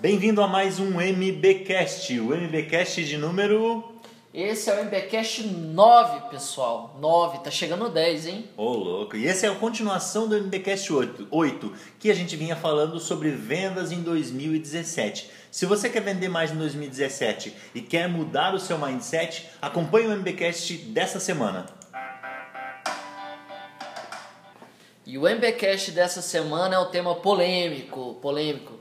Bem-vindo a mais um MBcast, o MBcast de número. Esse é o MBcast 9, pessoal. 9, tá chegando no 10, hein? Ô, oh, louco. E essa é a continuação do MBcast 8, 8, que a gente vinha falando sobre vendas em 2017. Se você quer vender mais em 2017 e quer mudar o seu mindset, acompanhe o MBcast dessa semana. E o MBcast dessa semana é o tema polêmico. Polêmico.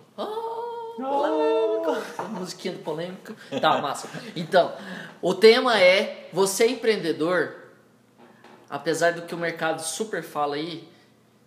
Polêmica. Musiquinha do polêmica. Tá, massa. Então, o tema é você é empreendedor, apesar do que o mercado super fala aí,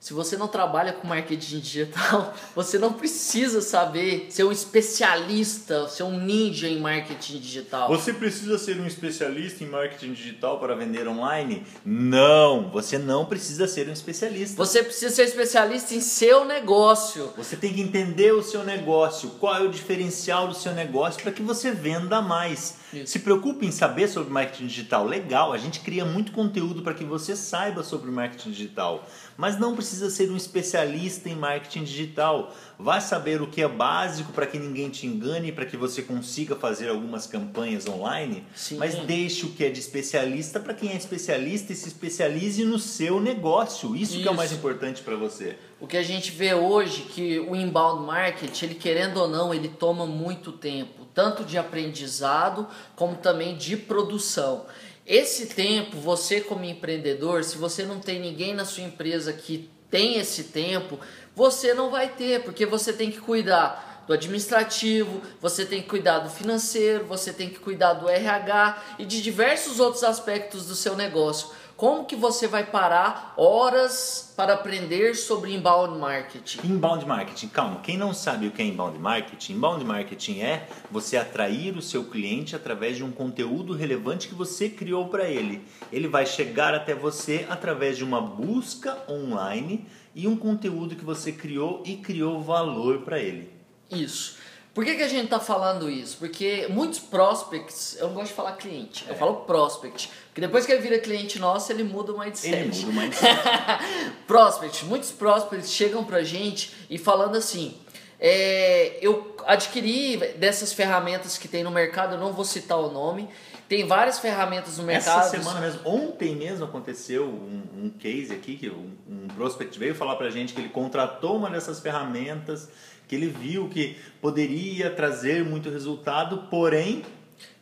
se você não trabalha com marketing digital, você não precisa saber ser um especialista, ser um ninja em marketing digital. Você precisa ser um especialista em marketing digital para vender online? Não, você não precisa ser um especialista. Você precisa ser especialista em seu negócio. Você tem que entender o seu negócio, qual é o diferencial do seu negócio para que você venda mais. Isso. Se preocupe em saber sobre marketing digital. Legal, a gente cria muito conteúdo para que você saiba sobre marketing digital mas não precisa ser um especialista em marketing digital. Vai saber o que é básico para que ninguém te engane, para que você consiga fazer algumas campanhas online, Sim. mas deixe o que é de especialista para quem é especialista e se especialize no seu negócio. Isso, Isso. que é o mais importante para você. O que a gente vê hoje que o inbound marketing, ele querendo ou não, ele toma muito tempo, tanto de aprendizado como também de produção. Esse tempo, você como empreendedor, se você não tem ninguém na sua empresa que tem esse tempo, você não vai ter, porque você tem que cuidar do administrativo, você tem que cuidar do financeiro, você tem que cuidar do RH e de diversos outros aspectos do seu negócio. Como que você vai parar horas para aprender sobre inbound marketing? Inbound marketing, calma, quem não sabe o que é inbound marketing, inbound marketing é você atrair o seu cliente através de um conteúdo relevante que você criou para ele. Ele vai chegar até você através de uma busca online e um conteúdo que você criou e criou valor para ele. Isso. Por que, que a gente está falando isso? Porque muitos prospects, eu não gosto de falar cliente, é. eu falo prospect. Porque depois que ele vira cliente nosso, ele muda o mindset. Ele muda o mindset. prospect, muitos prospects chegam pra gente e falando assim: é, eu adquiri dessas ferramentas que tem no mercado, eu não vou citar o nome. Tem várias ferramentas no mercado. Essa semana mesmo, ontem mesmo aconteceu um, um case aqui que um, um prospect veio falar pra gente que ele contratou uma dessas ferramentas que ele viu que poderia trazer muito resultado, porém.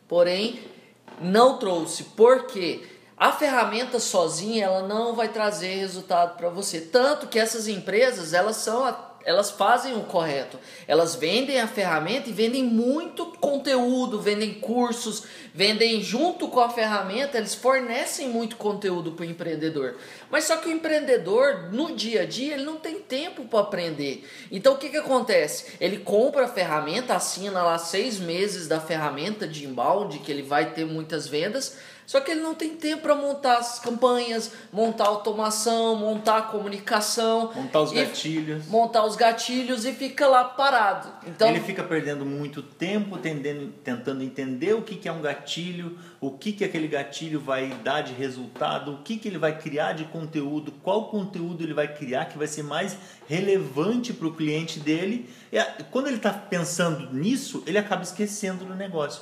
Porém, não trouxe. Por quê? A ferramenta sozinha ela não vai trazer resultado para você. Tanto que essas empresas elas são elas fazem o correto. Elas vendem a ferramenta e vendem muito conteúdo, vendem cursos, vendem junto com a ferramenta, eles fornecem muito conteúdo para o empreendedor. Mas só que o empreendedor, no dia a dia, ele não tem tempo para aprender. Então o que, que acontece? Ele compra a ferramenta, assina lá seis meses da ferramenta de inbound, que ele vai ter muitas vendas só que ele não tem tempo para montar as campanhas, montar automação, montar a comunicação, montar os gatilhos, montar os gatilhos e fica lá parado. Então ele fica perdendo muito tempo tendendo, tentando entender o que, que é um gatilho, o que, que aquele gatilho vai dar de resultado, o que, que ele vai criar de conteúdo, qual conteúdo ele vai criar que vai ser mais relevante para o cliente dele. E quando ele está pensando nisso, ele acaba esquecendo do negócio.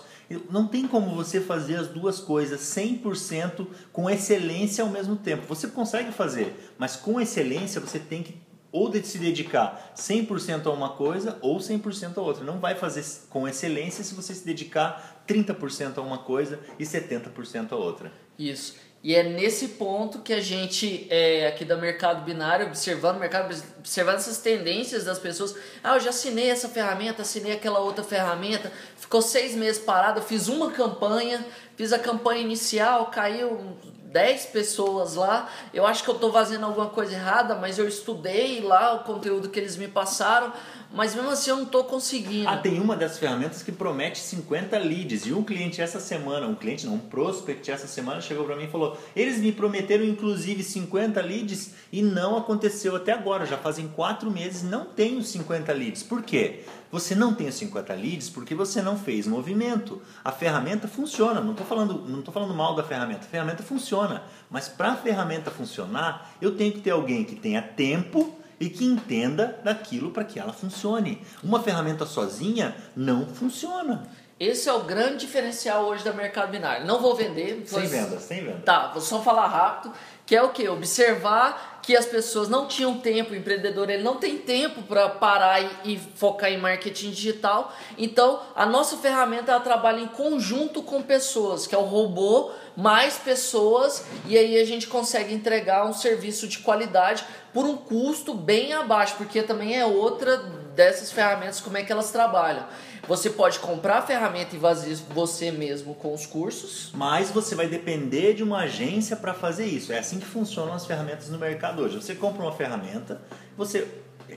Não tem como você fazer as duas coisas 100% com excelência ao mesmo tempo. Você consegue fazer, mas com excelência você tem que ou de se dedicar 100% a uma coisa ou 100% a outra. Não vai fazer com excelência se você se dedicar 30% a uma coisa e 70% a outra. Isso. E é nesse ponto que a gente, é, aqui do mercado binário, observando o mercado, observando essas tendências das pessoas. Ah, eu já assinei essa ferramenta, assinei aquela outra ferramenta, ficou seis meses parado, fiz uma campanha, fiz a campanha inicial, caiu 10 pessoas lá. Eu acho que eu estou fazendo alguma coisa errada, mas eu estudei lá o conteúdo que eles me passaram mas mesmo assim eu não estou conseguindo. Ah, tem uma das ferramentas que promete 50 leads. E um cliente essa semana, um cliente não, um prospect essa semana chegou para mim e falou: eles me prometeram inclusive 50 leads e não aconteceu até agora. Já fazem quatro meses, não tenho 50 leads. Por quê? Você não tem os 50 leads porque você não fez movimento. A ferramenta funciona. Não estou falando, não falando mal da ferramenta. A ferramenta funciona. Mas para a ferramenta funcionar, eu tenho que ter alguém que tenha tempo e que entenda daquilo para que ela funcione. Uma ferramenta sozinha não funciona. Esse é o grande diferencial hoje da mercado binário. Não vou vender. Sem vou... venda, sem venda. Tá, vou só falar rápido, que é o que? Observar que as pessoas não tinham tempo, o empreendedor ele não tem tempo para parar e, e, focar em marketing digital. Então, a nossa ferramenta ela trabalha em conjunto com pessoas, que é o robô mais pessoas, e aí a gente consegue entregar um serviço de qualidade por um custo bem abaixo, porque também é outra dessas ferramentas como é que elas trabalham. Você pode comprar a ferramenta e fazer você mesmo com os cursos. Mas você vai depender de uma agência para fazer isso. É assim que funcionam as ferramentas no mercado hoje. Você compra uma ferramenta, você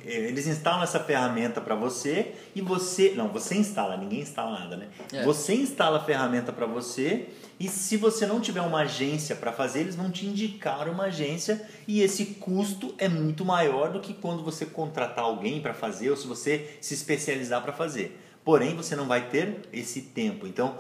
eles instalam essa ferramenta para você e você não você instala ninguém instala nada né é. você instala a ferramenta para você e se você não tiver uma agência para fazer eles vão te indicar uma agência e esse custo é muito maior do que quando você contratar alguém para fazer ou se você se especializar para fazer porém você não vai ter esse tempo. Então,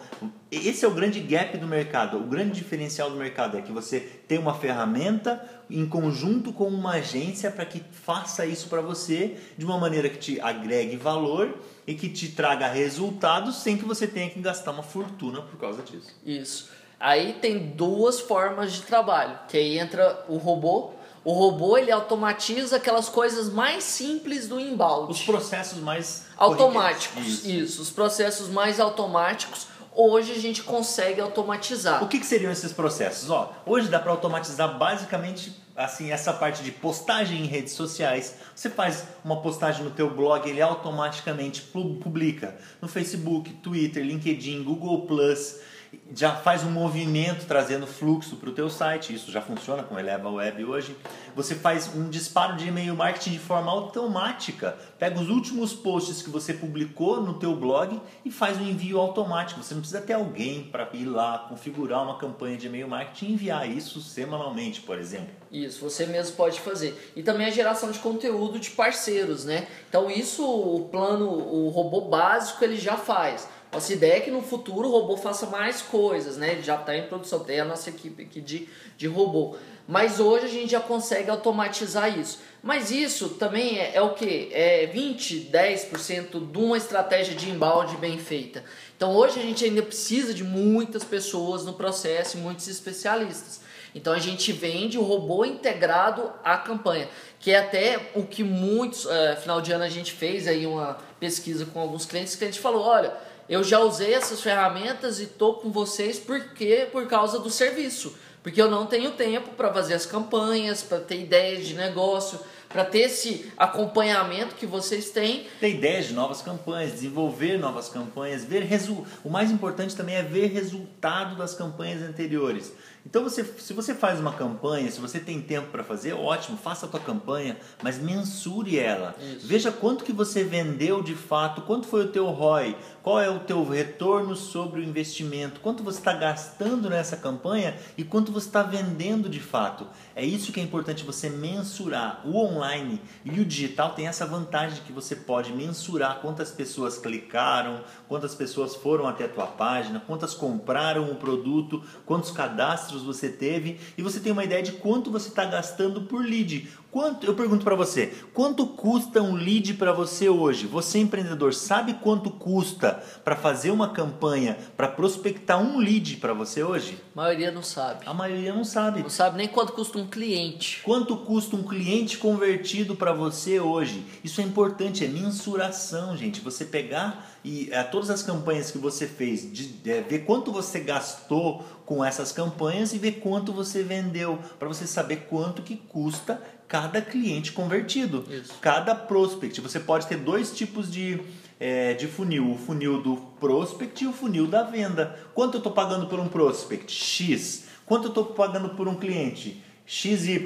esse é o grande gap do mercado. O grande diferencial do mercado é que você tem uma ferramenta em conjunto com uma agência para que faça isso para você de uma maneira que te agregue valor e que te traga resultados sem que você tenha que gastar uma fortuna por causa disso. Isso. Aí tem duas formas de trabalho, que aí entra o robô o robô ele automatiza aquelas coisas mais simples do embalde. Os processos mais automáticos. Isso. Isso. os processos mais automáticos. Hoje a gente consegue automatizar. O que, que seriam esses processos? Ó, hoje dá para automatizar basicamente assim essa parte de postagem em redes sociais. Você faz uma postagem no teu blog, ele automaticamente publica no Facebook, Twitter, LinkedIn, Google Plus já faz um movimento trazendo fluxo para o teu site, isso já funciona com Eleva Web hoje. Você faz um disparo de e-mail marketing de forma automática. Pega os últimos posts que você publicou no teu blog e faz um envio automático. Você não precisa ter alguém para ir lá configurar uma campanha de e-mail marketing e enviar isso semanalmente, por exemplo. Isso, você mesmo pode fazer. E também a geração de conteúdo de parceiros, né? Então isso o plano, o robô básico ele já faz. Nossa ideia é que no futuro o robô faça mais coisas, né? Ele já está em produção, tem a nossa equipe aqui de, de robô. Mas hoje a gente já consegue automatizar isso. Mas isso também é, é o que? É 20, 10% de uma estratégia de embalde bem feita. Então hoje a gente ainda precisa de muitas pessoas no processo muitos especialistas. Então a gente vende o robô integrado à campanha, que é até o que muitos, é, final de ano a gente fez aí uma pesquisa com alguns clientes, que a gente falou, olha, eu já usei essas ferramentas e tô com vocês porque por causa do serviço, porque eu não tenho tempo para fazer as campanhas, para ter ideias de negócio, para ter esse acompanhamento que vocês têm. Ter ideias de novas campanhas, desenvolver novas campanhas, ver resu... o mais importante também é ver resultado das campanhas anteriores. Então, você, se você faz uma campanha, se você tem tempo para fazer, ótimo, faça a tua campanha, mas mensure ela. Isso. Veja quanto que você vendeu de fato, quanto foi o teu ROI, qual é o teu retorno sobre o investimento, quanto você está gastando nessa campanha e quanto você está vendendo de fato. É isso que é importante você mensurar. O online e o digital tem essa vantagem que você pode mensurar quantas pessoas clicaram, quantas pessoas foram até a tua página, quantas compraram o produto, quantos cadastros você teve e você tem uma ideia de quanto você está gastando por lead. Quanto, eu pergunto para você, quanto custa um lead para você hoje? Você empreendedor sabe quanto custa para fazer uma campanha para prospectar um lead para você hoje? A maioria não sabe. A maioria não sabe. Não sabe nem quanto custa um cliente. Quanto custa um cliente convertido para você hoje? Isso é importante, é mensuração, gente. Você pegar e é, todas as campanhas que você fez, de, é, ver quanto você gastou com essas campanhas e ver quanto você vendeu, para você saber quanto que custa cada cliente convertido, Isso. cada prospect. Você pode ter dois tipos de, é, de funil: o funil do prospect e o funil da venda. Quanto eu estou pagando por um prospect? X. Quanto eu estou pagando por um cliente? XY.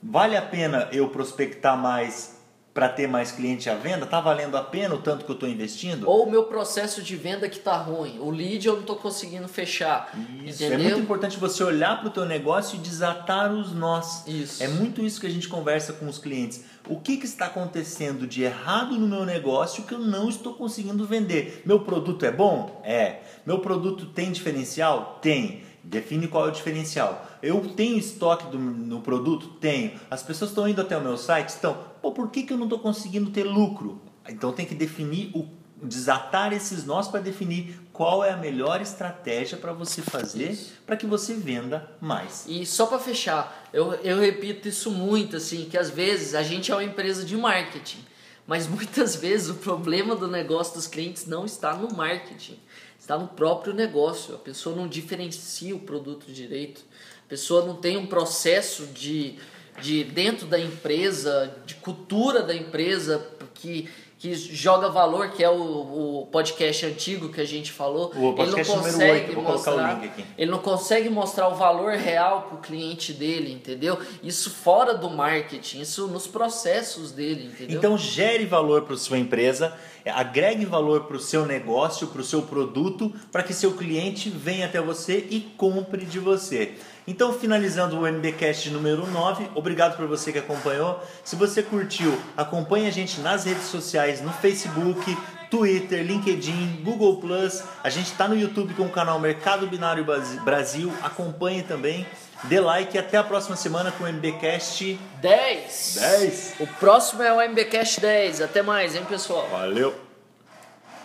Vale a pena eu prospectar mais para ter mais cliente à venda? Tá valendo a pena o tanto que eu estou investindo? Ou o meu processo de venda que tá ruim, o lead eu não estou conseguindo fechar. Isso, é entendeu? é muito importante você olhar para o teu negócio e desatar os nós. Isso. É muito isso que a gente conversa com os clientes. O que, que está acontecendo de errado no meu negócio que eu não estou conseguindo vender? Meu produto é bom? É. Meu produto tem diferencial? Tem. Define qual é o diferencial. Eu tenho estoque do, no produto? Tenho. As pessoas estão indo até o meu site? Estão. Pô, por que, que eu não estou conseguindo ter lucro? Então tem que definir o desatar esses nós para definir qual é a melhor estratégia para você fazer para que você venda mais. E só para fechar, eu, eu repito isso muito assim, que às vezes a gente é uma empresa de marketing, mas muitas vezes o problema do negócio dos clientes não está no marketing, está no próprio negócio. A pessoa não diferencia o produto direito, a pessoa não tem um processo de, de dentro da empresa, de cultura da empresa que que joga valor, que é o, o podcast antigo que a gente falou. O podcast ele não 8, consegue vou colocar o mostrar, link aqui. ele não consegue mostrar o valor real para o cliente dele, entendeu? Isso fora do marketing, isso nos processos dele, entendeu? Então gere valor para sua empresa, agregue valor para o seu negócio, para o seu produto, para que seu cliente venha até você e compre de você. Então, finalizando o MBcast número 9, obrigado por você que acompanhou. Se você curtiu, acompanhe a gente nas redes sociais, no Facebook, Twitter, LinkedIn, Google Plus. A gente está no YouTube com o canal Mercado Binário Brasil. Acompanhe também. Dê like e até a próxima semana com o MBcast 10. 10. O próximo é o MBcast 10. Até mais, hein, pessoal? Valeu!